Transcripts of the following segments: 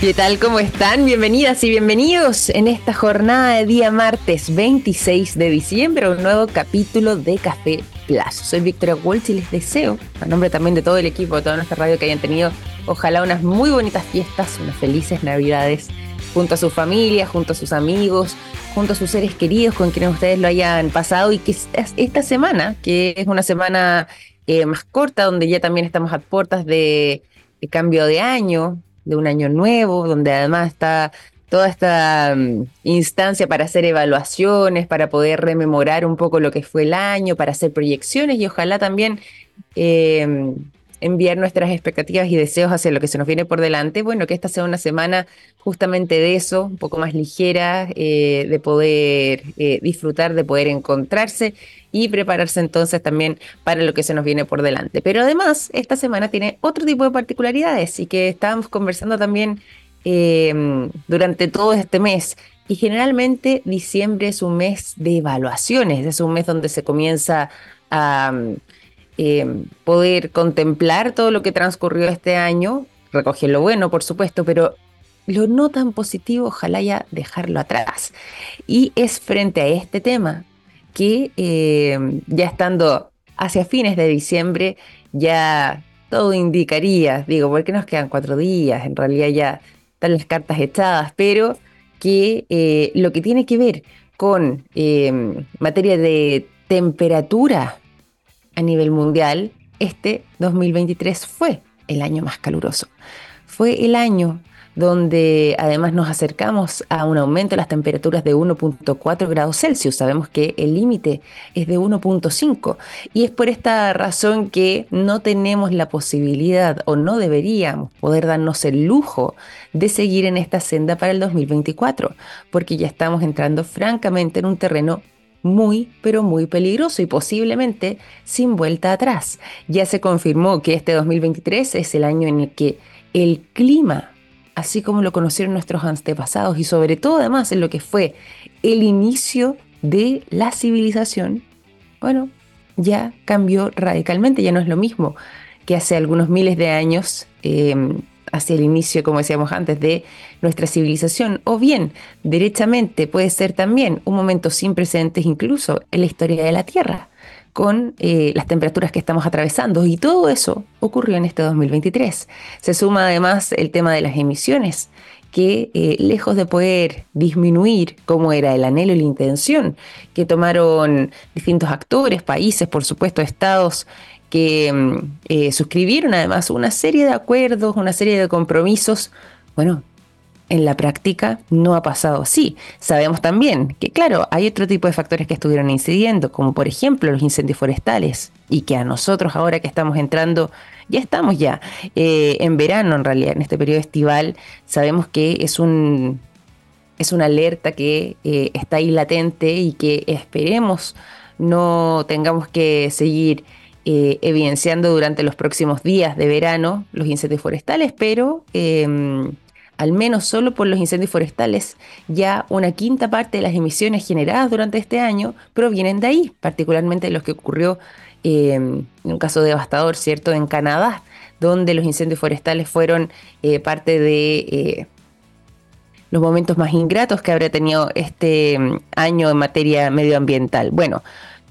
¿Qué tal? ¿Cómo están? Bienvenidas y bienvenidos en esta jornada de día martes 26 de diciembre, un nuevo capítulo de Café Plus. Soy Victoria Walsh y les deseo, a nombre también de todo el equipo de toda nuestra radio, que hayan tenido ojalá unas muy bonitas fiestas, unas felices navidades junto a su familia, junto a sus amigos, junto a sus seres queridos con quienes ustedes lo hayan pasado y que esta semana, que es una semana eh, más corta, donde ya también estamos a puertas de cambio de año, de un año nuevo, donde además está toda esta mm, instancia para hacer evaluaciones, para poder rememorar un poco lo que fue el año, para hacer proyecciones y ojalá también em, enviar nuestras expectativas y deseos hacia lo que se nos viene por delante. Bueno, que esta sea una semana justamente de eso, un poco más ligera, eh, de poder eh, disfrutar, de poder encontrarse y prepararse entonces también para lo que se nos viene por delante. Pero además, esta semana tiene otro tipo de particularidades y que estábamos conversando también em, durante todo este mes. Y generalmente diciembre es un mes de evaluaciones, es un mes donde se comienza a Em, poder contemplar todo lo que transcurrió este año, recoger lo bueno, por supuesto, pero lo no tan positivo, ojalá ya dejarlo atrás. Y es frente a este tema que em, ya estando hacia fines de diciembre, ya todo indicaría, digo, porque nos quedan cuatro días, en realidad ya están las cartas echadas, pero que eh, lo que tiene que ver con em, materia de temperatura a nivel mundial, este 2023 fue el año más caluroso. Fue el año donde además nos acercamos a un aumento de las temperaturas de 1.4 grados Celsius. Sabemos que el límite es de 1.5 y es por esta razón que no tenemos la posibilidad o no deberíamos poder darnos el lujo de seguir en esta senda para el 2024, porque ya estamos entrando francamente en un terreno muy, pero muy peligroso y posiblemente sin vuelta atrás. Ya se confirmó que este 2023 es el año en el que el clima, así como lo conocieron nuestros antepasados y sobre todo además en lo que fue el inicio de la civilización, bueno, ya cambió radicalmente, ya no es lo mismo que hace algunos miles de años. Em, hacia el inicio, como decíamos antes, de nuestra civilización, o bien, derechamente, puede ser también un momento sin precedentes incluso en la historia de la Tierra, con eh, las temperaturas que estamos atravesando, y todo eso ocurrió en este 2023. Se suma además el tema de las emisiones, que eh, lejos de poder disminuir como era el anhelo y la intención que tomaron distintos actores, países, por supuesto, estados, que mm, eh, suscribieron además una serie de acuerdos, una serie de compromisos. Bueno, en la práctica no ha pasado así. Sabemos también que, claro, hay otro tipo de factores que estuvieron incidiendo, como por ejemplo los incendios forestales, y que a nosotros ahora que estamos entrando, ya estamos ya eh, en verano en realidad, en este periodo estival, sabemos que es un... Es una alerta que eh, está ahí latente y que esperemos no tengamos que seguir eh, evidenciando durante los próximos días de verano los incendios forestales, pero em, al menos solo por los incendios forestales, ya una quinta parte de las emisiones generadas durante este año provienen de ahí, particularmente los que ocurrió em, en un caso devastador, ¿cierto?, en Canadá, donde los incendios forestales fueron eh, parte de eh, los momentos más ingratos que habría tenido este em, año en materia medioambiental. Bueno,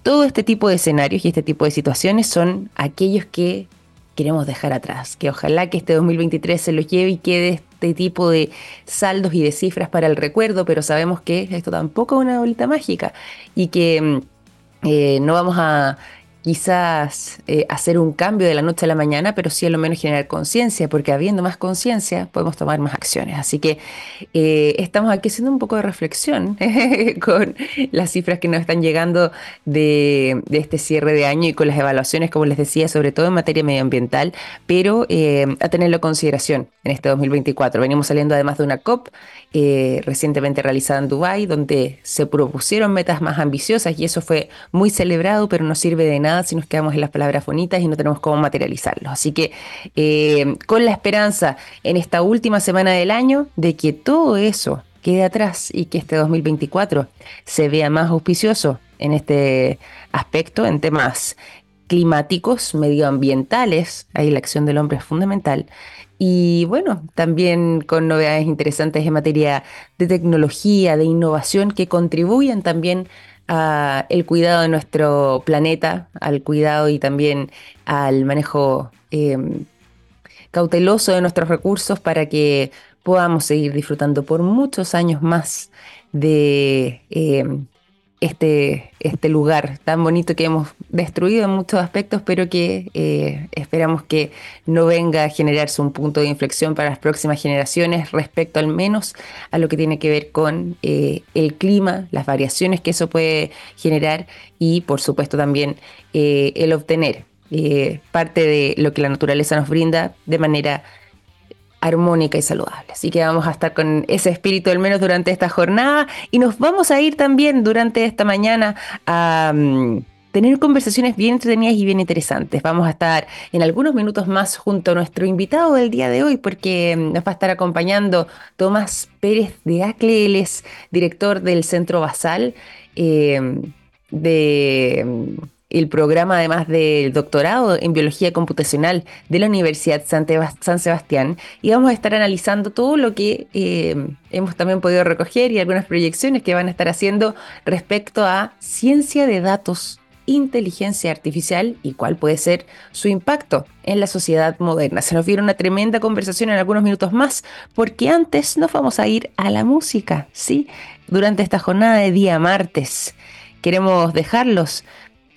todo este tipo de escenarios y este tipo de situaciones son aquellos que queremos dejar atrás, que ojalá que este 2023 se los lleve y quede este tipo de saldos y de cifras para el recuerdo, pero sabemos que esto tampoco es una bolita mágica y que mm, eh, no vamos a quizás eh, hacer un cambio de la noche a la mañana, pero sí a lo menos generar conciencia, porque habiendo más conciencia podemos tomar más acciones. Así que eh, estamos aquí haciendo un poco de reflexión con las cifras que nos están llegando de, este cierre de año y con las evaluaciones, como les decía, sobre todo en materia medioambiental, pero eh, a tenerlo en consideración en este 2024. Venimos saliendo además de una COP recientemente realizada en Dubái, donde se propusieron metas más ambiciosas y eso fue muy celebrado, pero no sirve de nada si nos quedamos en las palabras bonitas y no tenemos cómo materializarlos. Así que eh, con la esperanza en esta última semana del año de que todo eso quede atrás y que este 2024 se vea más auspicioso en este aspecto, en temas climáticos, medioambientales, ahí la acción del hombre es fundamental, y bueno, también con novedades interesantes en materia de tecnología, de innovación que contribuyen también al cuidado de nuestro planeta, al cuidado y también al manejo em, cauteloso de nuestros recursos para que podamos seguir disfrutando por muchos años más de em, este, este lugar tan bonito que hemos destruido en muchos aspectos, pero que eh, esperamos que no venga a generarse un punto de inflexión para las próximas generaciones respecto al menos a lo que tiene que ver con eh, el clima, las variaciones que eso puede generar y por supuesto también eh, el obtener parte de lo que la naturaleza nos brinda de manera armónica y saludable. Así que vamos a estar con ese espíritu al menos durante esta jornada y nos vamos a ir también durante esta mañana a mm, tener conversaciones bien entretenidas y bien interesantes. Vamos a estar en algunos minutos más junto a nuestro invitado del día de hoy porque mm, nos va a estar acompañando Tomás Pérez de Acle, él es director del Centro Basal. Eh, de mm, el programa además del doctorado en biología computacional de la Universidad San Sebastián y vamos a estar analizando todo lo que eh, hemos también podido recoger y algunas proyecciones que van a estar haciendo respecto a ciencia de datos, inteligencia artificial y cuál puede ser su impacto en la sociedad moderna. Se nos viene una tremenda conversación en algunos minutos más porque antes nos vamos a ir a la música, ¿sí? Durante esta jornada de día martes. Queremos dejarlos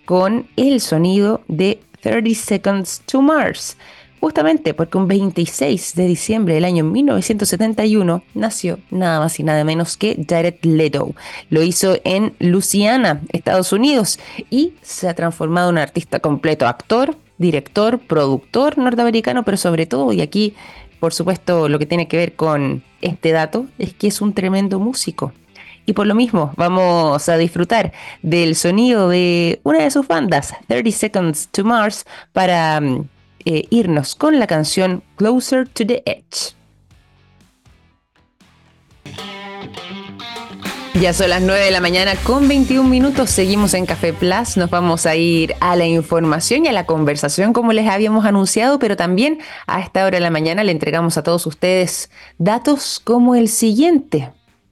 con el sonido de 30 Seconds to Mars. Justamente porque un 26 de diciembre del año 1971 nació nada más y nada menos que Jared Leto. Lo hizo en Louisiana, Estados Unidos, y se ha transformado en un artista completo, actor, director, productor norteamericano, pero sobre todo, y aquí por supuesto lo que tiene que ver con este dato, es que es un tremendo músico. Y por lo mismo, vamos a disfrutar del sonido de una de sus bandas, 30 Seconds to Mars, para mm, eh, irnos con la canción Closer to the Edge. Ya son las 9 de la mañana con 21 minutos. Seguimos en Café Plus. Nos vamos a ir a la información y a la conversación como les habíamos anunciado, pero también a esta hora de la mañana le entregamos a todos ustedes datos como el siguiente.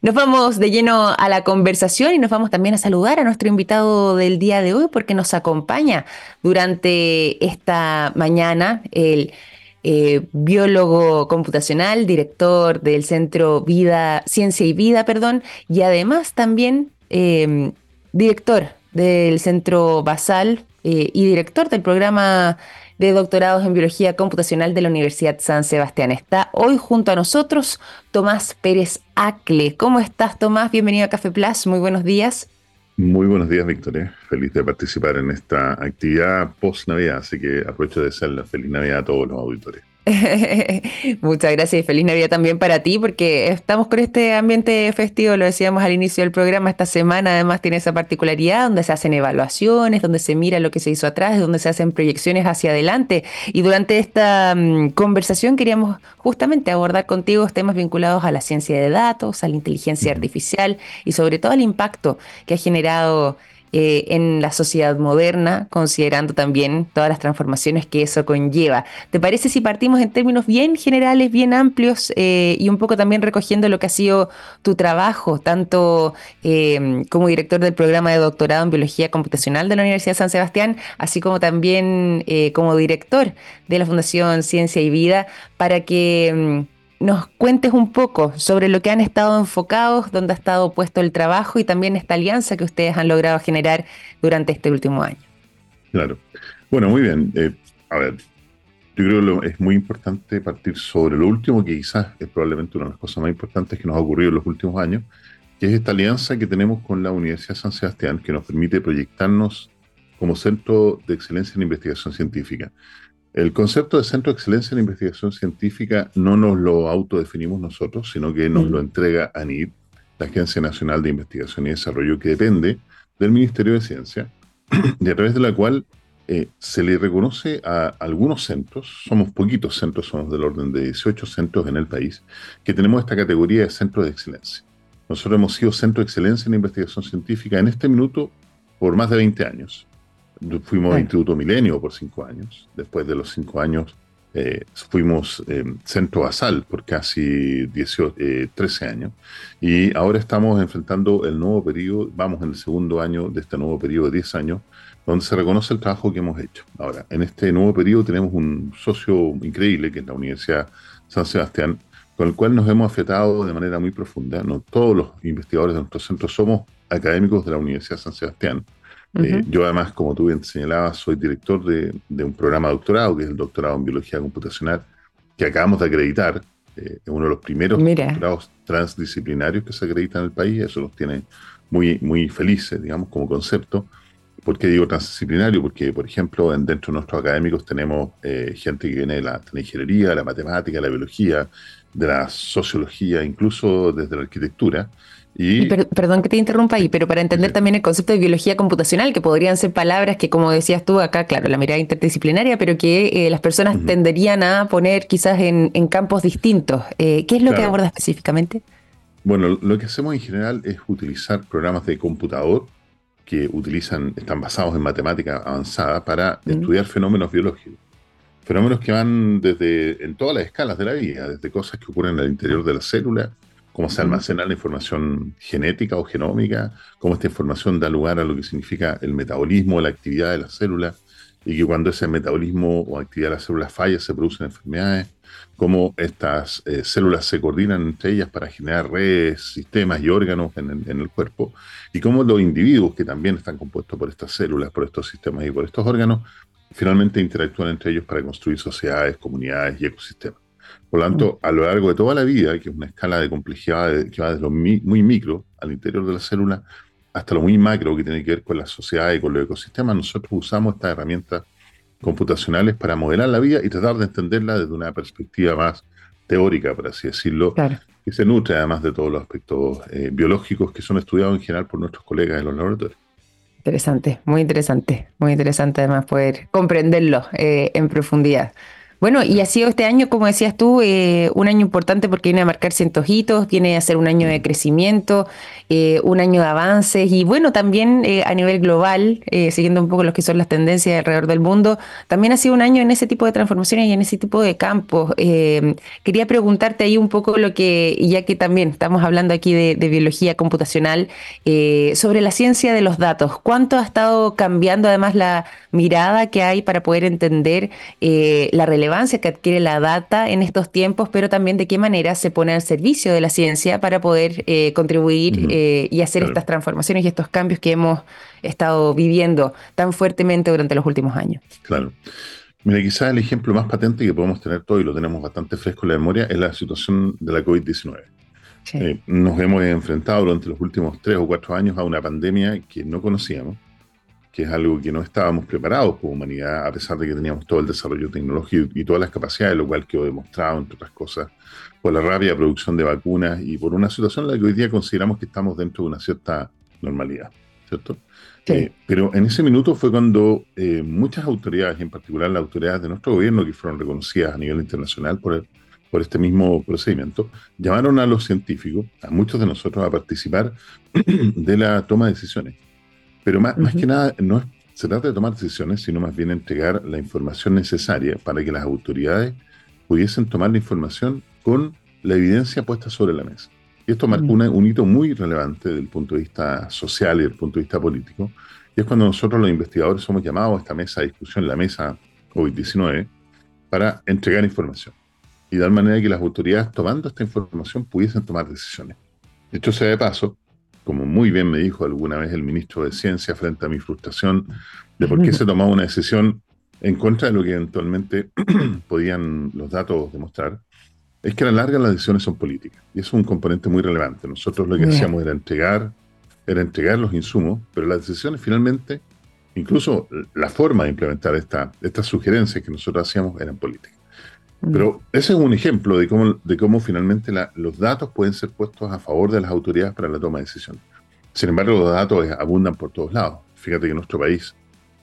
Nos vamos de lleno a la conversación y nos vamos también a saludar a nuestro invitado del día de hoy porque nos acompaña durante esta mañana el eh, biólogo computacional, director del Centro Vida, Ciencia y Vida, perdón, y además también em, director del Centro Basal eh, y director del programa de doctorados en biología computacional de la Universidad San Sebastián. Está hoy junto a nosotros Tomás Pérez Acle. ¿Cómo estás, Tomás? Bienvenido a Café Plus. Muy buenos días. Muy buenos días, Victoria. Feliz de participar en esta actividad post-Navidad, así que aprovecho de desearle feliz Navidad a todos los auditores. Muchas gracias y feliz Navidad también para ti, porque estamos con este ambiente festivo, lo decíamos al inicio del programa, esta semana además tiene esa particularidad donde se hacen evaluaciones, donde se mira lo que se hizo atrás, donde se hacen proyecciones hacia adelante. Y durante esta mm, conversación queríamos justamente abordar contigo temas vinculados a la ciencia de datos, a la inteligencia artificial y sobre todo al impacto que ha generado eh, en la sociedad moderna, considerando también todas las transformaciones que eso conlleva. ¿Te parece si partimos en términos bien generales, bien amplios eh, y un poco también recogiendo lo que ha sido tu trabajo, tanto eh, como director del programa de doctorado en biología computacional de la Universidad de San Sebastián, así como también como director de la Fundación Ciencia y Vida, para que... Nos cuentes un poco sobre lo que han estado enfocados, dónde ha estado puesto el trabajo y también esta alianza que ustedes han logrado generar durante este último año. Claro. Bueno, muy bien. Eh, a ver, yo creo que es muy importante partir sobre lo último, que quizás es probablemente una de las cosas más importantes que nos ha ocurrido en los últimos años, que es esta alianza que tenemos con la Universidad San Sebastián, que nos permite proyectarnos como centro de excelencia en investigación científica. El concepto de Centro de Excelencia en Investigación Científica no nos lo autodefinimos nosotros, sino que nos lo entrega ANID, la Agencia Nacional de Investigación y Desarrollo, que depende del Ministerio de Ciencia, y a través de la cual eh, se le reconoce a algunos centros, somos poquitos centros, somos del orden de 18 centros en el país, que tenemos esta categoría de centro de excelencia. Nosotros hemos sido centro de excelencia en investigación científica en este minuto por más de 20 años. Fuimos Instituto Milenio por cinco años. Después de los cinco años eh, fuimos eh, Centro Basal por casi 18, 13 eh, años. Y ahora estamos enfrentando el nuevo periodo, vamos en el segundo año de este nuevo periodo de 10 años, donde se reconoce el trabajo que hemos hecho. Ahora, en este nuevo periodo tenemos un socio increíble, que es la Universidad San Sebastián, con el cual nos hemos afectado de manera muy profunda. No todos los investigadores de nuestro centro somos académicos de la Universidad San Sebastián, eh, yo además, como tú bien señalabas, soy director de, un programa de doctorado, que es el doctorado en biología computacional, que acabamos de acreditar. Eh, es uno de los primeros doctorados transdisciplinarios que se acreditan en el país. Eso nos tiene muy, muy felices, digamos, como concepto. ¿Por qué digo transdisciplinario? Porque, por ejemplo, dentro de nuestros académicos tenemos eh, gente que viene de la, de la ingeniería, la matemática, la biología, de la sociología, incluso desde la arquitectura. Y, perdón que te interrumpa ahí, pero para entender también el concepto de biología computacional, que podrían ser palabras que, como decías tú acá, claro, la mirada interdisciplinaria, pero que eh, las personas tenderían a poner quizás en, campos distintos. Eh, ¿Qué es lo que aborda específicamente? Bueno, lo que hacemos en general es utilizar programas de computador que utilizan, están basados en matemática avanzada para estudiar fenómenos biológicos. Fenómenos que van desde, en todas las escalas de la vida, desde cosas que ocurren al interior de la célula, cómo se almacena la información genética o genómica, cómo esta información da lugar a lo que significa el metabolismo, la actividad de la célula, y que cuando ese metabolismo o actividad de la célula falla se producen enfermedades, cómo estas eh, células se coordinan entre ellas para generar redes, sistemas y órganos en el, en el, cuerpo, y cómo los individuos que también están compuestos por estas células, por estos sistemas y por estos órganos, finalmente interactúan entre ellos para construir sociedades, comunidades y ecosistemas. Por lo tanto, a lo largo de toda la vida, que es una escala de complejidad que va desde lo muy micro al interior de la célula hasta lo muy macro que tiene que ver con la sociedad y con los ecosistemas, nosotros usamos estas herramientas computacionales para modelar la vida y tratar de entenderla desde una perspectiva más teórica, por así decirlo, que se nutre además de todos los aspectos eh, biológicos que son estudiados en general por nuestros colegas en los laboratorios. Interesante, muy interesante, muy interesante además poder comprenderlo eh, en profundidad. Bueno, y ha sido este año, como decías tú, eh, un año importante porque viene a marcar cientos hitos, viene a ser un año de crecimiento, eh, un año de avances y bueno, también eh, a nivel global, siguiendo un poco lo que son las tendencias alrededor del mundo, también ha sido un año en ese tipo de transformaciones y en ese tipo de campos. quería preguntarte ahí un poco lo que, ya que también estamos hablando aquí de, de biología computacional, sobre la ciencia de los datos. ¿Cuánto ha estado cambiando además la mirada que hay para poder entender la relevancia? Que adquiere la data en estos tiempos, pero también de qué manera se pone al servicio de la ciencia para poder eh, contribuir eh, y hacer estas transformaciones y estos cambios que hemos estado viviendo tan fuertemente durante los últimos años. Claro. Mira, quizás el ejemplo más patente que podemos tener todo y lo tenemos bastante fresco en la memoria es la situación de la COVID-19. Eh, nos hemos enfrentado durante los últimos tres o cuatro años a una pandemia que no conocíamos, que es algo que no estábamos preparados como humanidad, a pesar de que teníamos todo el desarrollo tecnológico y todas las capacidades, lo cual quedó demostrado, entre otras cosas, por la rápida producción de vacunas y por una situación en la que hoy día consideramos que estamos dentro de una cierta normalidad, ¿cierto? Eh, pero en ese minuto fue cuando eh, muchas autoridades, en particular las autoridades de nuestro gobierno, que fueron reconocidas a nivel internacional por, por este mismo procedimiento, llamaron a los científicos, a muchos de nosotros, a participar de la toma de decisiones. Pero más, que nada, no se trata de tomar decisiones, sino más bien entregar la información necesaria para que las autoridades pudiesen tomar la información con la evidencia puesta sobre la mesa. Y esto marcó un hito muy relevante desde el punto de vista social y desde el punto de vista político, y es cuando nosotros los investigadores somos llamados a esta mesa de discusión, la mesa COVID-19, para entregar información y dar manera que las autoridades tomando esta información pudiesen tomar decisiones. Esto sea de paso, como muy bien me dijo alguna vez el ministro de Ciencia frente a mi frustración de por qué se tomaba una decisión en contra de lo que eventualmente podían los datos demostrar, es que a la larga las decisiones son políticas. Y eso es un componente muy relevante. Nosotros lo que hacíamos era entregar, era entregar los insumos, pero las decisiones finalmente incluso la forma de implementar esta, estas sugerencias que nosotros hacíamos eran políticas. Pero ese es un ejemplo de cómo, de cómo finalmente los datos pueden ser puestos a favor de las autoridades para la toma de decisiones. Sin embargo, los datos abundan por todos lados. Fíjate que nuestro país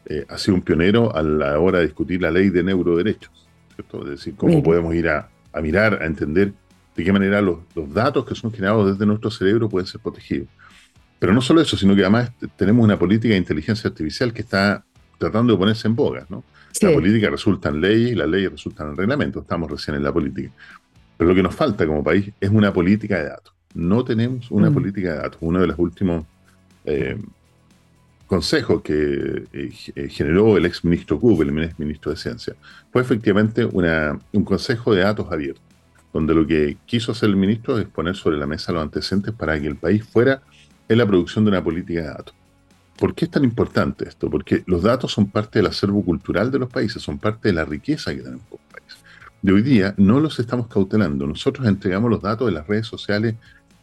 eh, ha sido un pionero a la hora de discutir la ley de neuroderechos. ¿cierto? Es decir, cómo podemos ir a, mirar, a entender de qué manera los, los, datos que son generados desde nuestro cerebro pueden ser protegidos. Pero no solo eso, sino que además tenemos una política de inteligencia artificial que está tratando de ponerse en boga. ¿no? La política resulta en leyes y las leyes resultan en reglamentos. Estamos recién en la política. Pero lo que nos falta como país es una política de datos. No tenemos una mm. política de datos. Uno de los últimos eh, consejos que eh, eh, generó el ex ministro Cooper, el ex ministro de Ciencia, fue efectivamente una, un consejo de datos abierto, donde lo que quiso hacer el ministro es poner sobre la mesa los antecedentes para que el país fuera en la producción de una política de datos. ¿Por qué es tan importante esto? Porque los datos son parte del acervo cultural de los países, son parte de la riqueza que tenemos como país. De hoy día no los estamos cautelando. Nosotros entregamos los datos de las redes sociales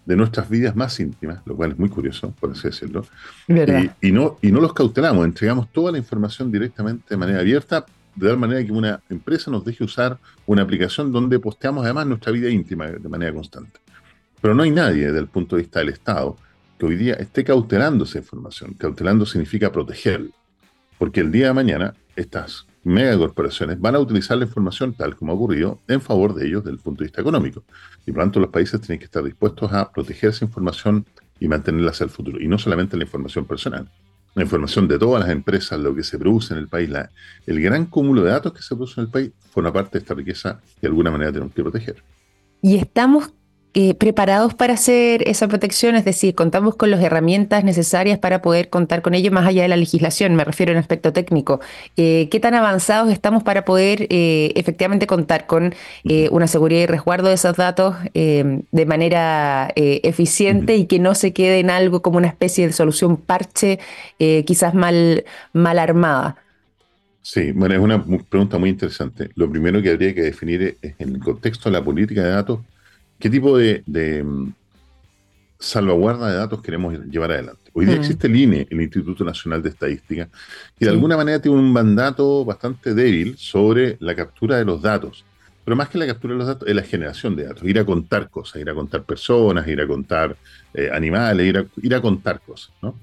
de nuestras vidas más íntimas, lo cual es muy curioso, por así decirlo. Y, y, no, y no los cautelamos, entregamos toda la información directamente de manera abierta, de tal manera que una empresa nos deje usar una aplicación donde posteamos además nuestra vida íntima de manera constante. Pero no hay nadie desde el punto de vista del Estado hoy día esté cautelando esa información. Cautelando significa protegerlo. Porque el día de mañana estas megacorporaciones van a utilizar la información tal como ha ocurrido en favor de ellos desde el punto de vista económico. Y por lo tanto los países tienen que estar dispuestos a proteger esa información y mantenerla hacia el futuro. Y no solamente la información personal, la información de todas las empresas, lo que se produce en el país, el gran cúmulo de datos que se produce en el país, forma parte de esta riqueza que de alguna manera tenemos que proteger. Y estamos eh, preparados para hacer esa protección, es decir, contamos con las herramientas necesarias para poder contar con ello más allá de la legislación, me refiero en aspecto técnico. Eh, ¿Qué tan avanzados estamos para poder eh, efectivamente contar con una seguridad y resguardo de esos datos de manera eficiente y que no se quede en algo como una especie de solución parche, quizás mal, mal armada? Sí, bueno, es una pregunta muy interesante. Lo primero que habría que definir es en el contexto de la política de datos ¿Qué tipo de, mm, salvaguarda de datos queremos llevar adelante? Hoy día mm. existe el INE, el Instituto Nacional de Estadística, que de alguna manera tiene un mandato bastante débil sobre la captura de los datos. Pero más que la captura de los datos, es la generación de datos, ir a contar cosas, ir a contar personas, ir a contar eh, animales, ir a, ir a contar cosas. ¿no?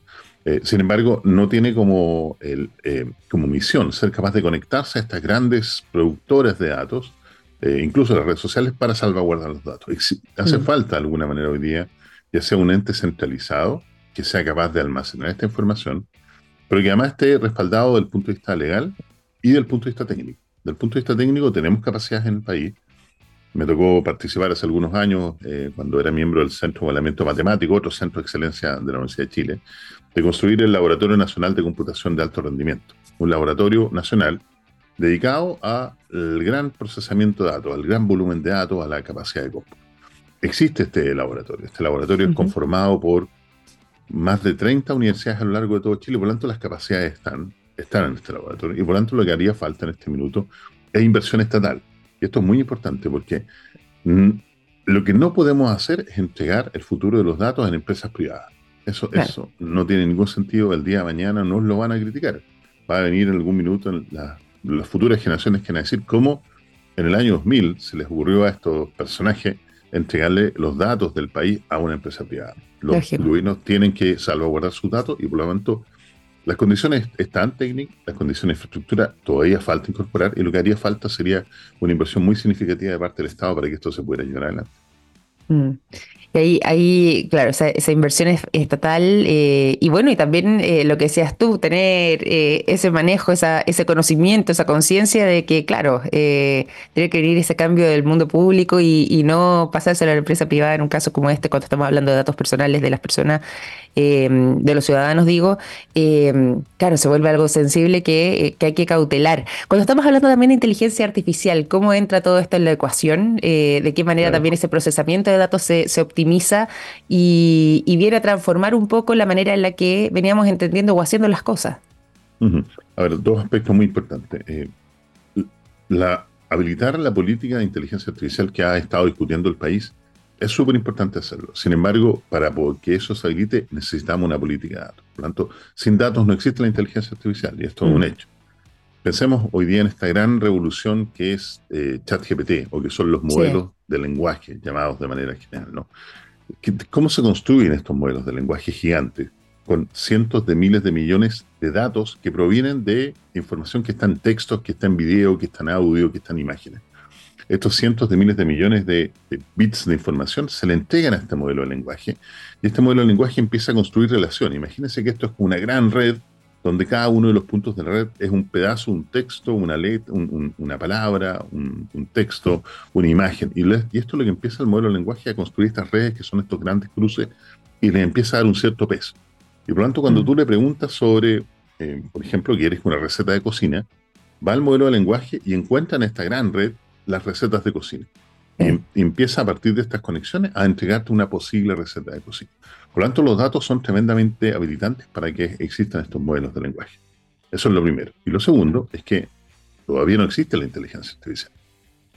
Eh, sin embargo, no tiene como, el, eh, como misión ser capaz de conectarse a estas grandes productoras de datos eh, incluso las redes sociales, para salvaguardar los datos. Hace mm. falta de alguna manera hoy día, ya sea un ente centralizado que sea capaz de almacenar esta información, pero que además esté respaldado desde el punto de vista legal y del punto de vista técnico. Del punto de vista técnico tenemos capacidades en el país. Me tocó participar hace algunos años, eh, cuando era miembro del Centro de Evaluamiento Matemático, otro centro de excelencia de la Universidad de Chile, de construir el Laboratorio Nacional de Computación de Alto Rendimiento. Un laboratorio nacional dedicado al gran procesamiento de datos, al gran volumen de datos, a la capacidad de cómputo. Existe este laboratorio. Este laboratorio es conformado por más de 30 universidades a lo largo de todo Chile, por lo tanto las capacidades están, están en este laboratorio y por lo tanto lo que haría falta en este minuto es inversión estatal. Y esto es muy importante porque mm, lo que no podemos hacer es entregar el futuro de los datos en empresas privadas. Eso, eso no tiene ningún sentido. El día de mañana nos lo van a criticar. Va a venir en algún minuto en la las futuras generaciones quieren decir cómo en el año 2000 se les ocurrió a estos personajes entregarle los datos del país a una empresa privada. Los gobiernos tienen que salvaguardar sus datos y por lo tanto las condiciones están técnicas, las condiciones de infraestructura todavía falta incorporar y lo que haría falta sería una inversión muy significativa de parte del Estado para que esto se pudiera llevar adelante. Mm. Y ahí, ahí claro, esa, esa inversión es estatal eh, y bueno, y también eh, lo que decías tú, tener eh, ese manejo, esa, ese conocimiento, esa conciencia de que, claro, tiene que venir ese cambio del mundo público y, y, no pasarse a la empresa privada en un caso como este, cuando estamos hablando de datos personales de las personas, de los ciudadanos, digo, claro, se vuelve algo sensible que, que, hay que cautelar. Cuando estamos hablando también de inteligencia artificial, ¿cómo entra todo esto en la ecuación? ¿De qué manera también ese procesamiento de datos se, se optimiza y, viene a transformar un poco la manera en la que veníamos entendiendo o haciendo las cosas. A ver, dos aspectos muy importantes. Eh, la, habilitar la política de inteligencia artificial que ha estado discutiendo el país Es súper importante hacerlo. Sin embargo, para que eso se habilite, necesitamos una política de datos. Por lo tanto, sin datos no existe la inteligencia artificial y esto es un mm. hecho. Pensemos hoy día en esta gran revolución que es eh, ChatGPT o que son los modelos de lenguaje llamados de manera general. ¿no? ¿Cómo se construyen estos modelos de lenguaje gigantes? Con cientos de miles de millones de datos que provienen de información que está en textos, que está en video, que está en audio, que está en imágenes estos cientos de miles de millones de, bits de información se le entregan a este modelo de lenguaje y este modelo de lenguaje empieza a construir relaciones. Imagínense que esto es una gran red donde cada uno de los puntos de la red es un pedazo, un texto, una letra, una palabra, un, texto, una imagen. Y, esto es lo que empieza el modelo de lenguaje a construir estas redes que son estos grandes cruces y le empieza a dar un cierto peso. Y por lo tanto, cuando mm. tú le preguntas sobre, eh, por ejemplo, quieres una receta de cocina, va al modelo de lenguaje y encuentra en esta gran red las recetas de cocina. Y, empieza a partir de estas conexiones a entregarte una posible receta de cocina. Por lo tanto, los datos son tremendamente habilitantes para que existan estos modelos de lenguaje. Eso es lo primero. Y lo segundo es que todavía no existe la inteligencia artificial.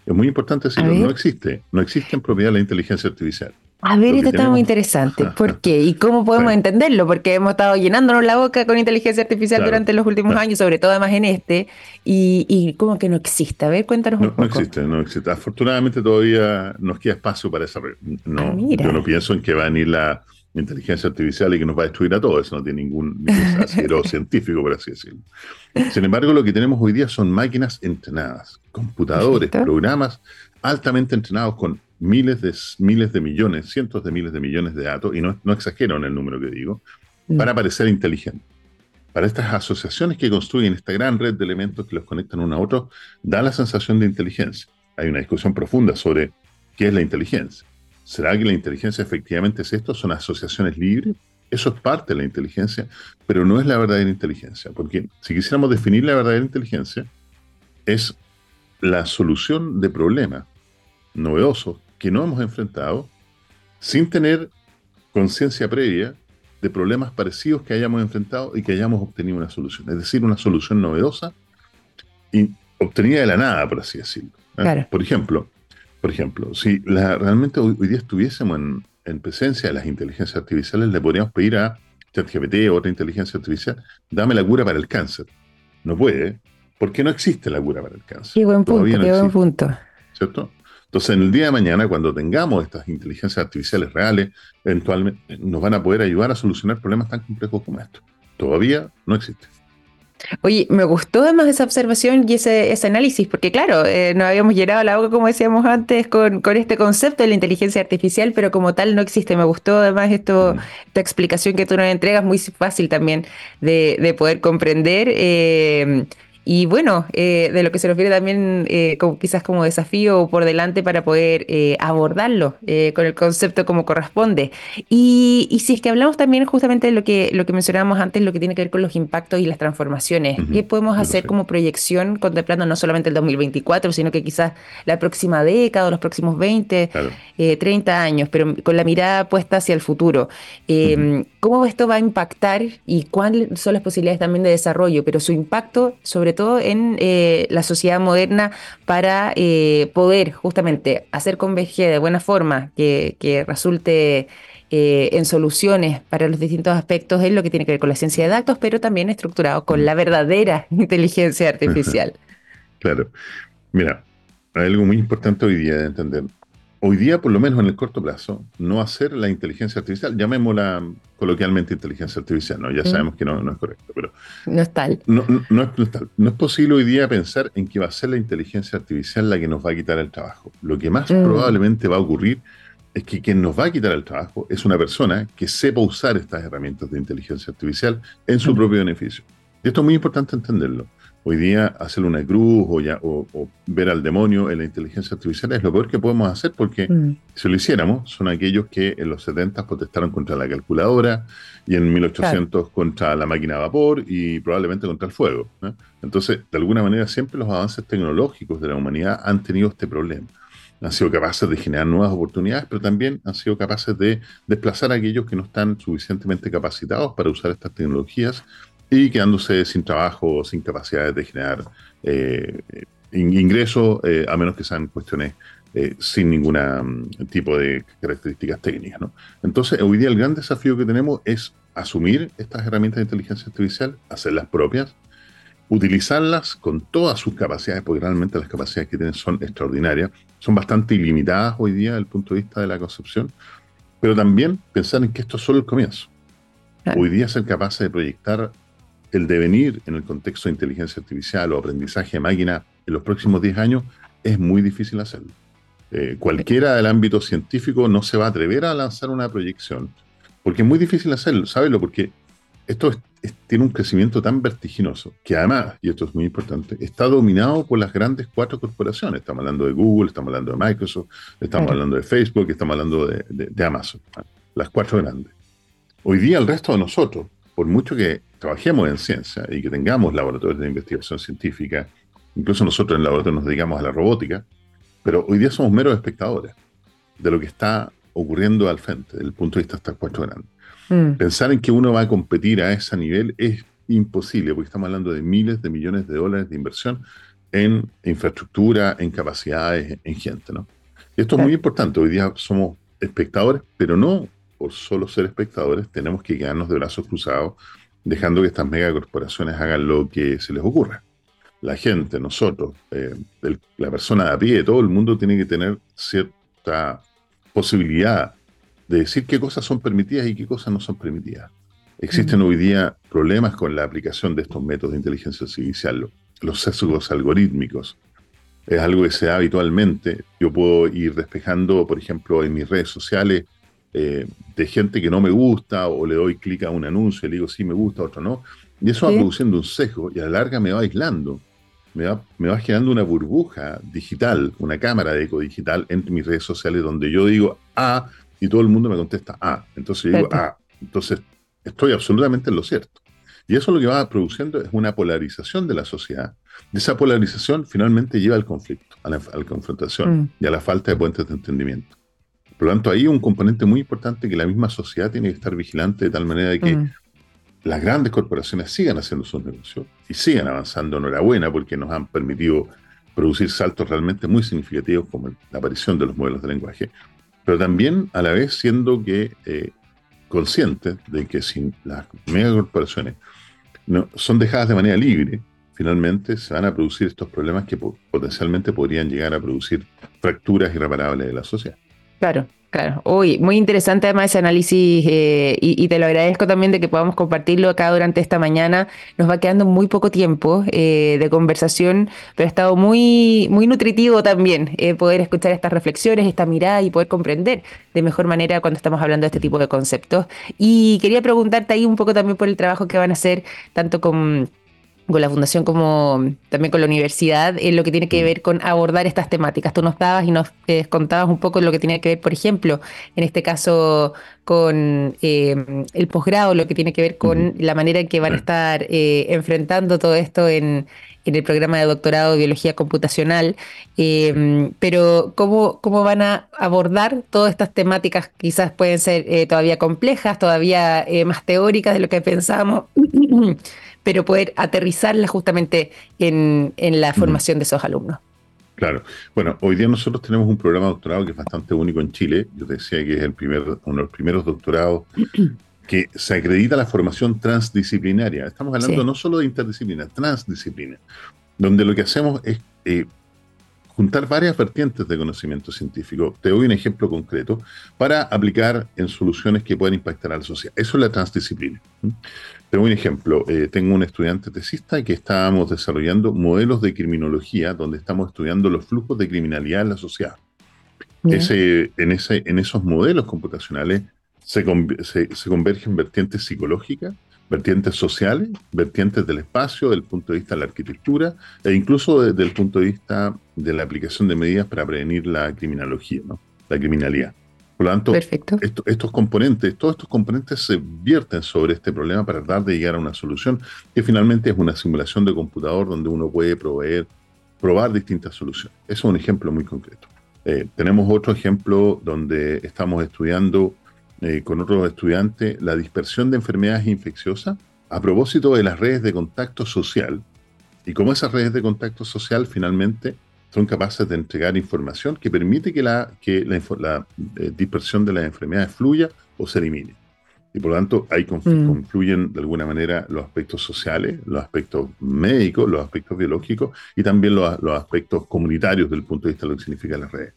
Es muy importante decirlo, no existe, no existe en propiedad la inteligencia artificial. A ver, esto está muy interesante. ¿Por qué? ¿Y cómo podemos entenderlo? Porque hemos estado llenándonos la boca con inteligencia artificial durante los últimos años, sobre todo además en este, y, y como que no existe. A ver, cuéntanos un poco. No existe, no existe. Afortunadamente todavía nos queda espacio para esa No, ah, yo no pienso en que va a venir la inteligencia artificial y que nos va a destruir a todos. Eso no tiene ningún, ningún científico, por así decirlo. Sin embargo, lo que tenemos hoy día son máquinas entrenadas, computadores, programas altamente entrenados con miles de, miles de millones, cientos de miles de millones de datos, y no, no exagero en el número que digo, mm. para parecer inteligente. Para estas asociaciones que construyen esta gran red de elementos que los conectan uno a otro, da la sensación de inteligencia. Hay una discusión profunda sobre qué es la inteligencia. ¿Será que la inteligencia efectivamente es esto? ¿Son asociaciones libres? Eso es parte de la inteligencia, pero no es la verdadera inteligencia, porque si quisiéramos definir la verdadera inteligencia, es la solución de problemas novedosos que no hemos enfrentado sin tener conciencia previa de problemas parecidos que hayamos enfrentado y que hayamos obtenido una solución. Es decir, una solución novedosa y obtenida de la nada, por así decirlo. ¿eh? Por ejemplo, por ejemplo, si realmente hoy, día estuviésemos en, presencia de las inteligencias artificiales, le podríamos pedir a ChatGPT o otra inteligencia artificial, dame la cura para el cáncer. No puede, porque no existe la cura para el cáncer. Qué buen punto, qué buen punto. ¿Cierto? Entonces, en el día de mañana, cuando tengamos estas inteligencias artificiales reales, eventualmente nos van a poder ayudar a solucionar problemas tan complejos como estos. Todavía no existe. Oye, me gustó además esa observación y ese, ese análisis, porque claro, eh, nos habíamos llenado la boca, como decíamos antes, con, con, este concepto de la inteligencia artificial, pero como tal no existe. Me gustó además esto, mm. esta explicación que tú nos entregas, muy fácil también de, de poder comprender. Eh, y bueno, eh, de lo que se refiere también eh, como, quizás como desafío por delante para poder eh, abordarlo con el concepto como corresponde. Y, y, si es que hablamos también justamente de lo que, lo que mencionábamos antes, lo que tiene que ver con los impactos y las transformaciones, ¿qué podemos hacer como proyección contemplando no solamente el 2024, sino que quizás la próxima década o los próximos 20, 30 años, pero con la mirada puesta hacia el futuro? ¿Cómo esto va a impactar y cuáles son las posibilidades también de desarrollo, pero su impacto sobre todo en eh, la sociedad moderna para eh, poder justamente hacer converger de buena forma, que, resulte eh, en soluciones para los distintos aspectos en lo que tiene que ver con la ciencia de datos, pero también estructurado con la verdadera inteligencia artificial. claro. Mira, hay algo muy importante hoy día de entender hoy día, por lo menos en el corto plazo, no hacer la inteligencia artificial, llamémosla coloquialmente inteligencia artificial, ¿no? Ya sabemos que no, es correcto, pero... No es tal. No, es, tal. No es posible hoy día pensar en que va a ser la inteligencia artificial la que nos va a quitar el trabajo. Lo que más mm. probablemente va a ocurrir es que quien nos va a quitar el trabajo es una persona que sepa usar estas herramientas de inteligencia artificial en su mm. propio beneficio. Y esto es muy importante entenderlo. Hoy día hacer una cruz o, ya, o, ver al demonio en la inteligencia artificial es lo peor que podemos hacer porque mm. si lo hiciéramos son aquellos que en los 70 protestaron contra la calculadora y en 1800 contra la máquina a vapor y probablemente contra el fuego. Entonces, de alguna manera siempre los avances tecnológicos de la humanidad han tenido este problema. Han sido capaces de generar nuevas oportunidades, pero también han sido capaces de desplazar a aquellos que no están suficientemente capacitados para usar estas tecnologías y quedándose sin trabajo, sin capacidad de generar eh, ingresos, eh, a menos que sean cuestiones eh, sin ningún mm, tipo de características técnicas. ¿no? Entonces, hoy día el gran desafío que tenemos es asumir estas herramientas de inteligencia artificial, hacerlas propias, utilizarlas con todas sus capacidades, porque realmente las capacidades que tienen son extraordinarias, son bastante ilimitadas hoy día desde el punto de vista de la concepción, pero también pensar en que esto es solo el comienzo. Hoy día ser capaz de proyectar el devenir en el contexto de inteligencia artificial o aprendizaje de máquina en los próximos 10 años es muy difícil hacerlo. Eh, cualquiera del ámbito científico no se va a atrever a lanzar una proyección, porque es muy difícil hacerlo, ¿sábelo? Porque esto tiene un crecimiento tan vertiginoso que además, y esto es muy importante, está dominado por las grandes cuatro corporaciones. Estamos hablando de Google, estamos hablando de Microsoft, estamos hablando de Facebook, estamos hablando de, Amazon, las cuatro grandes. Hoy día el resto de nosotros, por mucho que trabajemos en ciencia y que tengamos laboratorios de investigación científica, incluso nosotros en el laboratorio nos dedicamos a la robótica, pero hoy día somos meros espectadores de lo que está ocurriendo al frente, desde el punto de vista de estas cuatro grandes. Mm. Pensar en que uno va a competir a ese nivel es imposible, porque estamos hablando de miles de millones de dólares de inversión en infraestructura, en capacidades, en gente, ¿no? Y esto es muy importante. Hoy día somos espectadores, pero no por solo ser espectadores, tenemos que quedarnos de brazos cruzados, dejando que estas megacorporaciones hagan lo que se les ocurra la gente, nosotros, eh, la persona de a pie, todo el mundo tiene que tener cierta posibilidad de decir qué cosas son permitidas y qué cosas no son permitidas. Existen hoy día problemas con la aplicación de estos métodos de inteligencia artificial, los sesgos algorítmicos. Es algo que se da habitualmente. Yo puedo ir despejando, por ejemplo, en mis redes sociales eh, de gente que no me gusta o le doy clic a un anuncio y le digo sí me gusta, otro no. Y eso va produciendo un sesgo y a la larga me va aislando me va, me va generando una burbuja digital, una cámara de eco digital entre mis redes sociales donde yo digo A y todo el mundo me contesta A. Entonces yo digo A. Entonces estoy absolutamente en lo cierto. Y eso lo que va produciendo es una polarización de la sociedad. Y esa polarización finalmente lleva al conflicto, a la, confrontación mm. y a la falta de puentes de entendimiento. Por lo tanto, ahí hay un componente muy importante que la misma sociedad tiene que estar vigilante de tal manera de que mm las grandes corporaciones sigan haciendo sus negocios y sigan avanzando. Enhorabuena porque nos han permitido producir saltos realmente muy significativos como la aparición de los modelos de lenguaje, pero también a la vez siendo que eh, conscientes de que si las megacorporaciones no, son dejadas de manera libre, finalmente se van a producir estos problemas que potencialmente podrían llegar a producir fracturas irreparables de la sociedad. Claro, Claro, uy, muy interesante además ese análisis eh, y, te lo agradezco también de que podamos compartirlo acá durante esta mañana. Nos va quedando muy poco tiempo eh, de conversación, pero ha estado muy, muy nutritivo también eh, poder escuchar estas reflexiones, esta mirada y poder comprender de mejor manera cuando estamos hablando de este tipo de conceptos. Y quería preguntarte ahí un poco también por el trabajo que van a hacer tanto con con la fundación como también con la universidad en lo que tiene que mm. ver con abordar estas temáticas. Tú nos dabas y nos eh, contabas un poco lo que tiene que ver, por ejemplo, en este caso con eh, el posgrado, lo que tiene que ver con la manera en que van a estar eh, enfrentando todo esto en, en, el programa de doctorado de biología computacional, pero ¿cómo, cómo van a abordar todas estas temáticas quizás pueden ser todavía complejas, todavía más teóricas de lo que pensamos pero poder aterrizarla justamente en, la formación de esos alumnos. Claro. Bueno, hoy día nosotros tenemos un programa de doctorado que es bastante único en Chile. Yo decía que es el primer, uno de los primeros doctorados que se acredita la formación transdisciplinaria. Estamos hablando no solo de interdisciplina, transdisciplina, donde lo que hacemos es eh, juntar varias vertientes de conocimiento científico. Te doy un ejemplo concreto para aplicar en soluciones que puedan impactar a la sociedad. Eso es la transdisciplina. Tengo un ejemplo. Eh, tengo un estudiante tesista que estábamos desarrollando modelos de criminología donde estamos estudiando los flujos de criminalidad en la sociedad. Ese, en, ese, en esos modelos computacionales se, se, convergen vertientes psicológicas, vertientes sociales, vertientes del espacio, del punto de vista de la arquitectura e incluso desde el punto de vista de la aplicación de medidas para prevenir la criminología, ¿no? la criminalidad. Por lo tanto, estos componentes, todos estos componentes se vierten sobre este problema para tratar de llegar a una solución que finalmente es una simulación de computador donde uno puede proveer, probar distintas soluciones. Eso es un ejemplo muy concreto. Eh, tenemos otro ejemplo donde estamos estudiando eh, con otros estudiantes la dispersión de enfermedades infecciosas a propósito de las redes de contacto social y cómo esas redes de contacto social finalmente son capaces de entregar información que permite que la, que la, eh, dispersión de las enfermedades fluya o se elimine. Y por lo tanto, ahí mm. confluyen de alguna manera los aspectos sociales, los aspectos médicos, los aspectos biológicos y también los, los aspectos comunitarios desde el punto de vista de lo que significan las redes.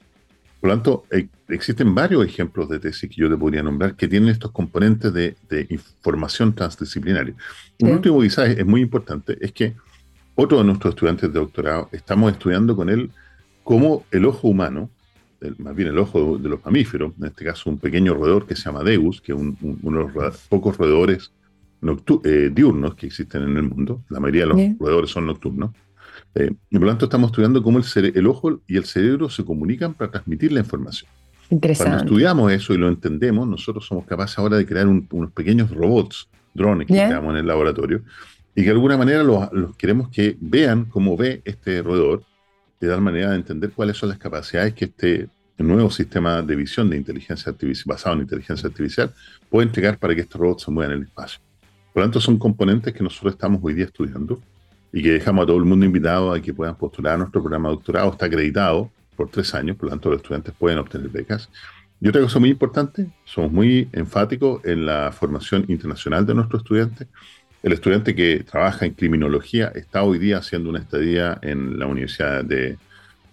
Por lo tanto, eh, existen varios ejemplos de tesis que yo te podría nombrar que tienen estos componentes de, información transdisciplinaria. Un último quizás es muy importante, es que otro de nuestros estudiantes de doctorado, estamos estudiando con él cómo el ojo humano, más bien el ojo de, los mamíferos, en este caso un pequeño roedor que se llama Deus, que es uno de los pocos roedores eh, diurnos que existen en el mundo, la mayoría de los roedores son nocturnos, eh, y por lo tanto estamos estudiando cómo el, el, ojo y el cerebro se comunican para transmitir la información. Interesante. Cuando estudiamos eso y lo entendemos, nosotros somos capaces ahora de crear unos pequeños robots, drones que creamos en el laboratorio, y que de alguna manera los, queremos que vean cómo ve este roedor, de tal manera de entender cuáles son las capacidades que este nuevo sistema de visión de inteligencia artificial, basado en inteligencia artificial, puede entregar para que estos robots se muevan en el espacio. Por lo tanto, son componentes que nosotros estamos hoy día estudiando y que dejamos a todo el mundo invitado a que puedan postular a nuestro programa de doctorado. Está acreditado por tres años, por lo tanto los estudiantes pueden obtener becas. Y otra cosa muy importante, somos muy enfáticos en la formación internacional de nuestros estudiantes. El estudiante que trabaja en criminología está hoy día haciendo una estadía en la Universidad de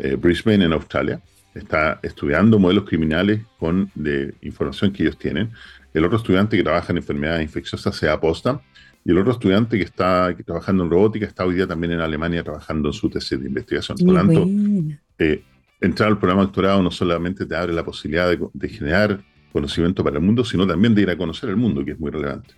eh, Brisbane, en Australia. Está estudiando modelos criminales con de información que ellos tienen. El otro estudiante que trabaja en enfermedades infecciosas se aposta y el otro estudiante que está trabajando en robótica está hoy día también en Alemania trabajando en su tesis de investigación. Por lo tanto, eh, entrar al programa de doctorado no solamente te abre la posibilidad de generar conocimiento para el mundo, sino también de ir a conocer el mundo, que es muy relevante.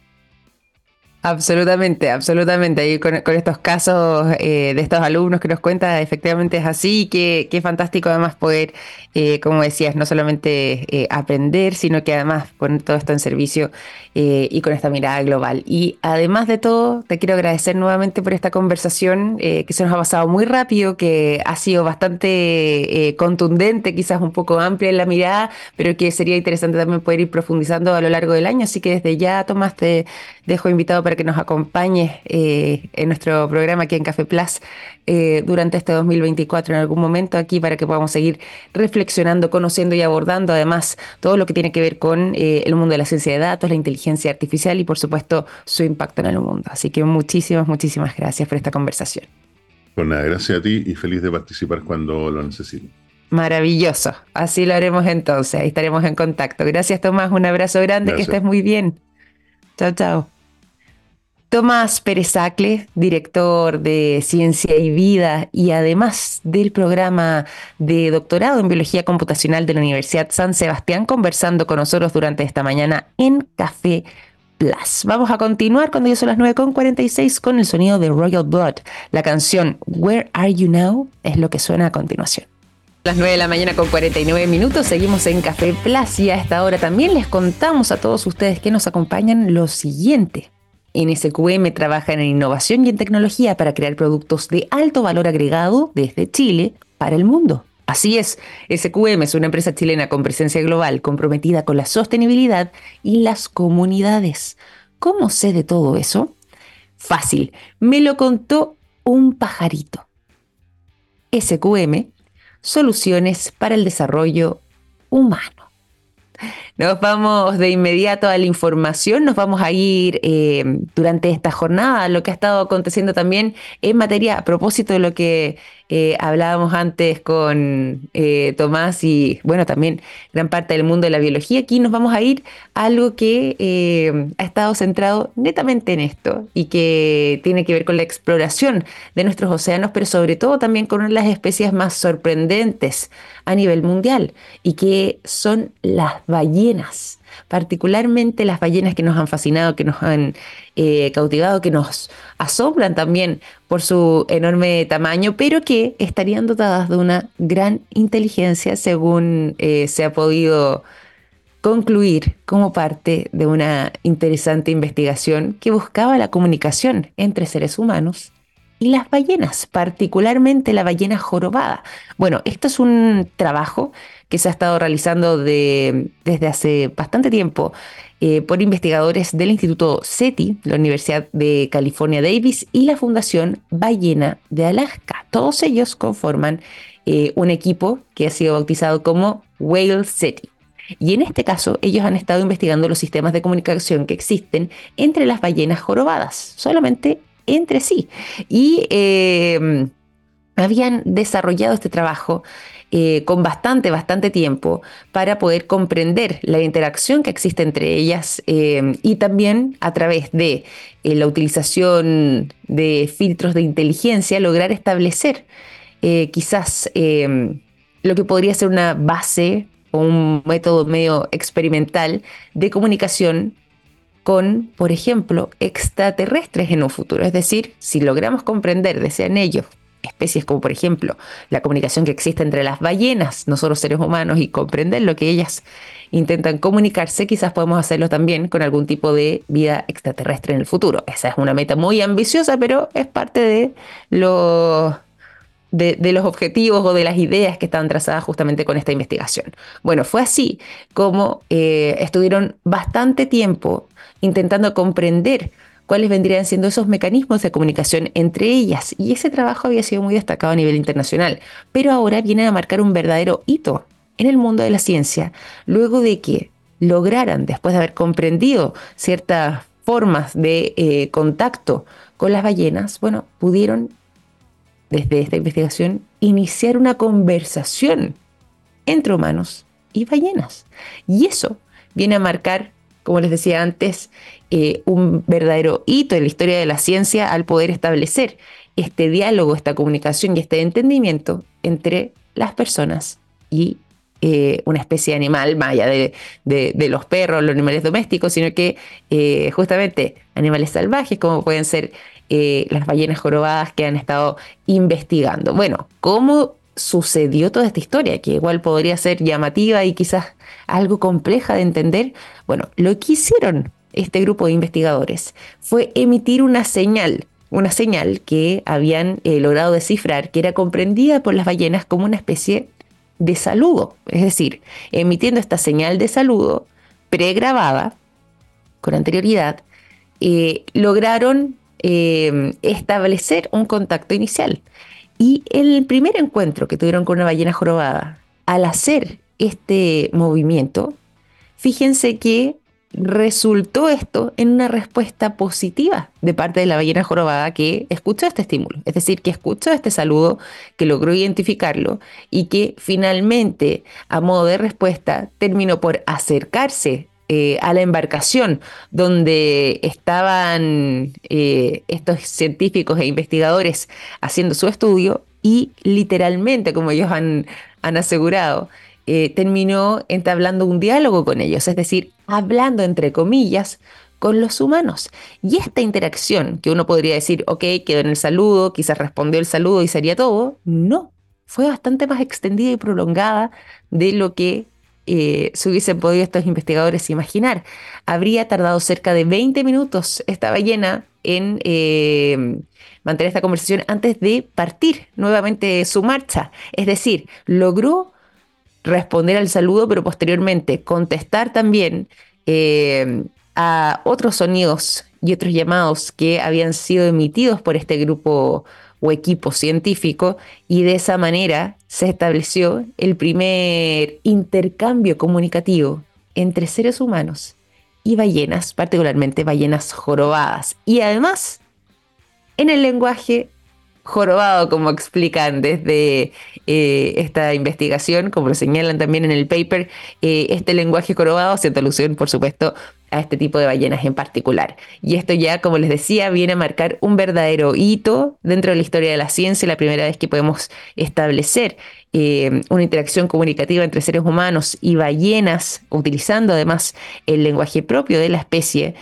Absolutamente, absolutamente. Y con, estos casos eh, de estos alumnos que nos cuenta, efectivamente es así. Qué, qué fantástico además poder, eh, como decías, no solamente eh, aprender, sino que además poner todo esto en servicio y con esta mirada global. Y además de todo, te quiero agradecer nuevamente por esta conversación que se nos ha pasado muy rápido, que ha sido bastante contundente, quizás un poco amplia en la mirada, pero que sería interesante también poder ir profundizando a lo largo del año. Así que desde ya, Tomás, te dejo invitado para que nos acompañe eh, en nuestro programa aquí en Café Plus eh, durante este 2024 en algún momento aquí para que podamos seguir reflexionando, conociendo y abordando además todo lo que tiene que ver con eh, el mundo de la ciencia de datos, la inteligencia artificial y por supuesto su impacto en el mundo. Así que muchísimas, muchísimas gracias por esta conversación. Pues nada, gracias a ti y feliz de participar cuando lo necesite. Maravilloso. Así lo haremos entonces. Ahí estaremos en contacto. Gracias, Tomás. Un abrazo grande. Que estés muy bien. Chao, chao. Tomás Perezacle, director de Ciencia y Vida y además del programa de doctorado en Biología Computacional de la Universidad San Sebastián, conversando con nosotros durante esta mañana en Café Plus. Vamos a continuar cuando ya son las 9.46 con el sonido de Royal Blood. La canción Where Are You Now es lo que suena a continuación. Las 9 de la mañana con 49 minutos, seguimos en Café Plus y a esta hora también les contamos a todos ustedes que nos acompañan lo siguiente. En SQM trabajan en innovación y en tecnología para crear productos de alto valor agregado desde Chile para el mundo. Así es, SQM es una empresa chilena con presencia global comprometida con la sostenibilidad y las comunidades. ¿Cómo sé de todo eso? Fácil, me lo contó un pajarito. SQM, soluciones para el desarrollo humano. Nos vamos de inmediato a la información, nos vamos a ir eh, durante esta jornada, lo que ha estado aconteciendo también en materia, a propósito de lo que eh, hablábamos antes con eh, Tomás y bueno, también gran parte del mundo de la biología. Aquí nos vamos a ir a algo que eh, ha estado centrado netamente en esto y que tiene que ver con la exploración de nuestros océanos, pero sobre todo también con una de las especies más sorprendentes a nivel mundial y que son las ballenas particularmente las ballenas que nos han fascinado, que nos han eh, cautivado, que nos asombran también por su enorme tamaño, pero que estarían dotadas de una gran inteligencia según eh, se ha podido concluir como parte de una interesante investigación que buscaba la comunicación entre seres humanos y las ballenas, particularmente la ballena jorobada. Bueno, esto es un trabajo que se ha estado realizando desde hace bastante tiempo eh, por investigadores del Instituto SETI, la Universidad de California Davis y la Fundación Ballena de Alaska. Todos ellos conforman eh, un equipo que ha sido bautizado como Whale SETI. Y en este caso, ellos han estado investigando los sistemas de comunicación que existen entre las ballenas jorobadas, solamente entre sí. Y eh, habían desarrollado este trabajo eh, con bastante, bastante tiempo para poder comprender la interacción que existe entre ellas eh, y también a través de la utilización de filtros de inteligencia lograr establecer quizás lo que podría ser una base un método medio experimental de comunicación con, por ejemplo, extraterrestres en un futuro. Es decir, si logramos comprender, desean ellos, especies como por ejemplo la comunicación que existe entre las ballenas, nosotros seres humanos, y comprender lo que ellas intentan comunicarse, quizás podemos hacerlo también con algún tipo de vida extraterrestre en el futuro. Esa es una meta muy ambiciosa, pero es parte de lo de, los objetivos o de las ideas que estaban trazadas justamente con esta investigación. Bueno, fue así como eh, estuvieron bastante tiempo intentando comprender cuáles vendrían siendo esos mecanismos de comunicación entre ellas. Y ese trabajo había sido muy destacado a nivel internacional, pero ahora viene a marcar un verdadero hito en el mundo de la ciencia, luego de que lograran, después de haber comprendido ciertas formas de eh, contacto con las ballenas, bueno, pudieron desde esta investigación, iniciar una conversación entre humanos y ballenas. Y eso viene a marcar, como les decía antes, eh, un verdadero hito en la historia de la ciencia al poder establecer este diálogo, esta comunicación y este entendimiento entre las personas y eh, una especie de animal, más de, los perros, los animales domésticos, sino que eh, justamente animales salvajes como pueden ser las ballenas jorobadas que han estado investigando. Bueno, ¿cómo sucedió toda esta historia? Que igual podría ser llamativa y quizás algo compleja de entender. Bueno, lo que hicieron este grupo de investigadores fue emitir una señal, una señal que habían eh, logrado descifrar, que era comprendida por las ballenas como una especie de saludo. Es decir, emitiendo esta señal de saludo pregrabada con anterioridad, eh, lograron Em, establecer un contacto inicial. Y el primer encuentro que tuvieron con una ballena jorobada, al hacer este movimiento, fíjense que resultó esto en una respuesta positiva de parte de la ballena jorobada que escuchó este estímulo, es decir, que escuchó este saludo, que logró identificarlo y que finalmente, a modo de respuesta, terminó por acercarse eh, a la embarcación donde estaban eh, estos científicos e investigadores haciendo su estudio y literalmente, como ellos han, asegurado, eh, terminó entablando un diálogo con ellos, es decir, hablando entre comillas con los humanos. Y esta interacción, que uno podría decir, ok, quedó en el saludo, quizás respondió el saludo y sería todo, no, fue bastante más extendida y prolongada de lo que eh, se hubiesen podido estos investigadores imaginar. Habría tardado cerca de 20 minutos esta ballena en eh, mantener esta conversación antes de partir nuevamente su marcha. Es decir, logró responder al saludo, pero posteriormente contestar también eh, a otros sonidos y otros llamados que habían sido emitidos por este grupo o equipo científico y de esa manera se estableció el primer intercambio comunicativo entre seres humanos y ballenas, particularmente ballenas jorobadas. Y además, en el lenguaje jorobado, como explican desde eh, esta investigación, como lo señalan también en el paper, eh, este lenguaje jorobado, haciendo alusión, por supuesto, a este tipo de ballenas en particular. Y esto ya, como les decía, viene a marcar un verdadero hito dentro de la historia de la ciencia, la primera vez que podemos establecer eh, una interacción comunicativa entre seres humanos y ballenas, utilizando además el lenguaje propio de la especie,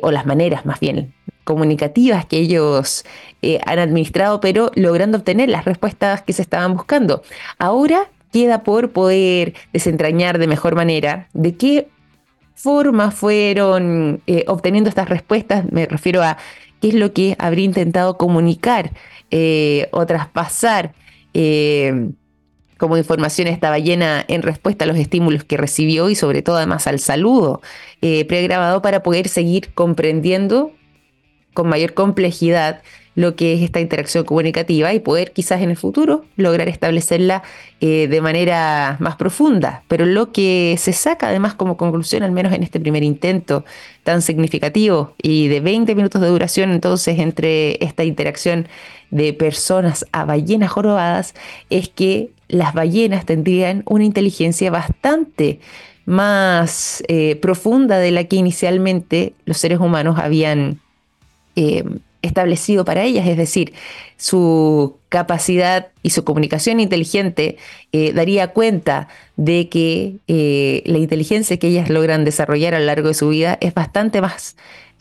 o las maneras más bien comunicativas que ellos eh, han administrado, pero logrando obtener las respuestas que se estaban buscando. Ahora queda por poder desentrañar de mejor manera de qué forma fueron eh, obteniendo estas respuestas? Me refiero a qué es lo que habría intentado comunicar eh, o traspasar como información estaba llena en respuesta a los estímulos que recibió y sobre todo además al saludo pregrabado para poder seguir comprendiendo con mayor complejidad lo que es esta interacción comunicativa y poder quizás en el futuro lograr establecerla eh, de manera más profunda. Pero lo que se saca además como conclusión, al menos en este primer intento tan significativo y de 20 minutos de duración entonces entre esta interacción de personas a ballenas jorobadas, es que las ballenas tendrían una inteligencia bastante más eh, profunda de la que inicialmente los seres humanos habían eh, establecido para ellas, es decir, su capacidad y su comunicación inteligente eh, daría cuenta de que eh, la inteligencia que ellas logran desarrollar a lo largo de su vida es bastante más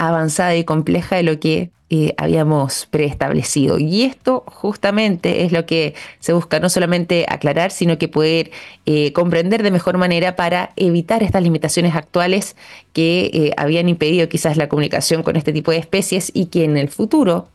avanzada y compleja de lo que eh, habíamos preestablecido. Y esto justamente es lo que se busca no solamente aclarar, sino que poder eh, comprender de mejor manera para evitar estas limitaciones actuales que eh, habían impedido quizás la comunicación con este tipo de especies y que en el futuro,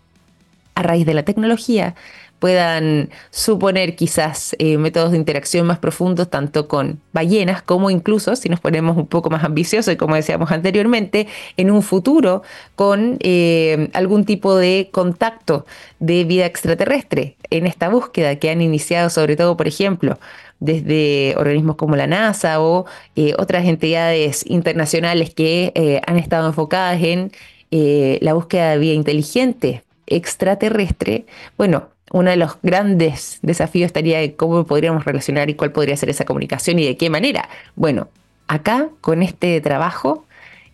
a raíz de la tecnología, puedan suponer quizás eh, métodos de interacción más profundos tanto con ballenas como incluso, si nos ponemos un poco más ambiciosos y como decíamos anteriormente, en un futuro con eh, algún tipo de contacto de vida extraterrestre en esta búsqueda que han iniciado sobre todo, por ejemplo, desde organismos como la NASA o eh, otras entidades internacionales que han estado enfocadas en la búsqueda de vida inteligente extraterrestre, bueno, uno de los grandes desafíos estaría de cómo podríamos relacionar y cuál podría ser esa comunicación y de qué manera. Bueno, acá con este trabajo,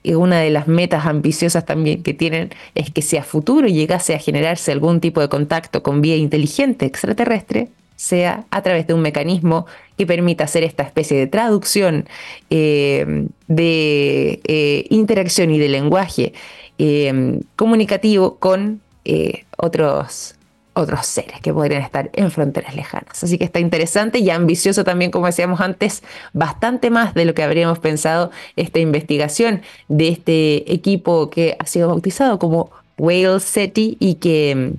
eh, una de las metas ambiciosas también que tienen es que si a futuro llegase a generarse algún tipo de contacto con vía inteligente extraterrestre, sea a través de un mecanismo que permita hacer esta especie de traducción eh, de eh, interacción y de lenguaje comunicativo con otros otros seres que podrían estar en fronteras lejanas. Así que está interesante y ambicioso también, como decíamos antes, bastante más de lo que habríamos pensado esta investigación de este equipo que ha sido bautizado como Whale SETI y que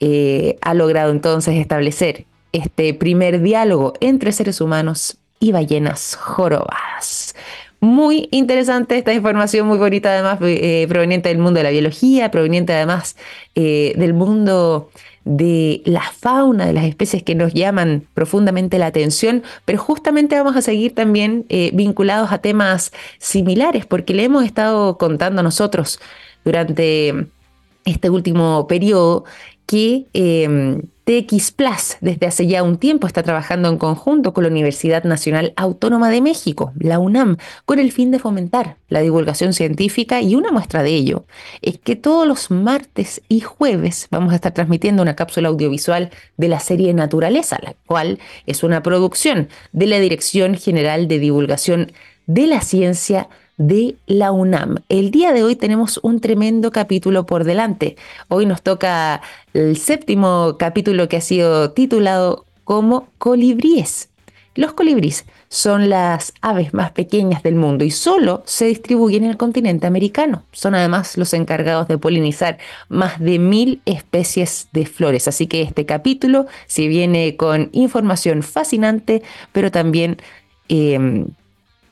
eh, ha logrado entonces establecer este primer diálogo entre seres humanos y ballenas jorobadas. Muy interesante esta información, muy bonita además, eh, proveniente del mundo de la biología, proveniente además eh, del mundo de la fauna, de las especies que nos llaman profundamente la atención, pero justamente vamos a seguir también eh, vinculados a temas similares, porque le hemos estado contando nosotros durante este último periodo que em, TX Plus. Desde hace ya un tiempo está trabajando en conjunto con la Universidad Nacional Autónoma de México, la UNAM, con el fin de fomentar la divulgación científica y una muestra de ello. Es que todos los martes y jueves vamos a estar transmitiendo una cápsula audiovisual de la serie Naturaleza, la cual es una producción de la Dirección General de Divulgación de la Ciencia de la UNAM. El día de hoy tenemos un tremendo capítulo por delante. Hoy nos toca el séptimo capítulo que ha sido titulado como Colibríes. Los colibríes son las aves más pequeñas del mundo y solo se distribuyen en el continente americano. Son además los encargados de polinizar más de mil especies de flores. Así que este capítulo, si viene con información fascinante, pero también eh,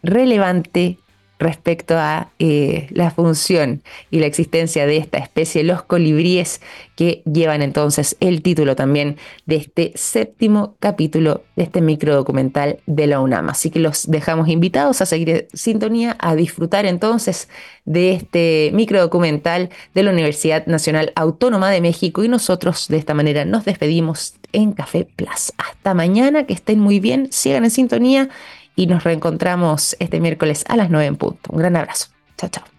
relevante respecto a eh, la función y la existencia de esta especie, los colibríes, que llevan entonces el título también de este séptimo capítulo de este microdocumental de la UNAM. Así que los dejamos invitados a seguir en sintonía, a disfrutar entonces de este microdocumental de la Universidad Nacional Autónoma de México y nosotros de esta manera nos despedimos en Café Plus. Hasta mañana, que estén muy bien, sigan en sintonía y nos reencontramos este miércoles a las 9 en punto. Un gran abrazo. Chao, chao.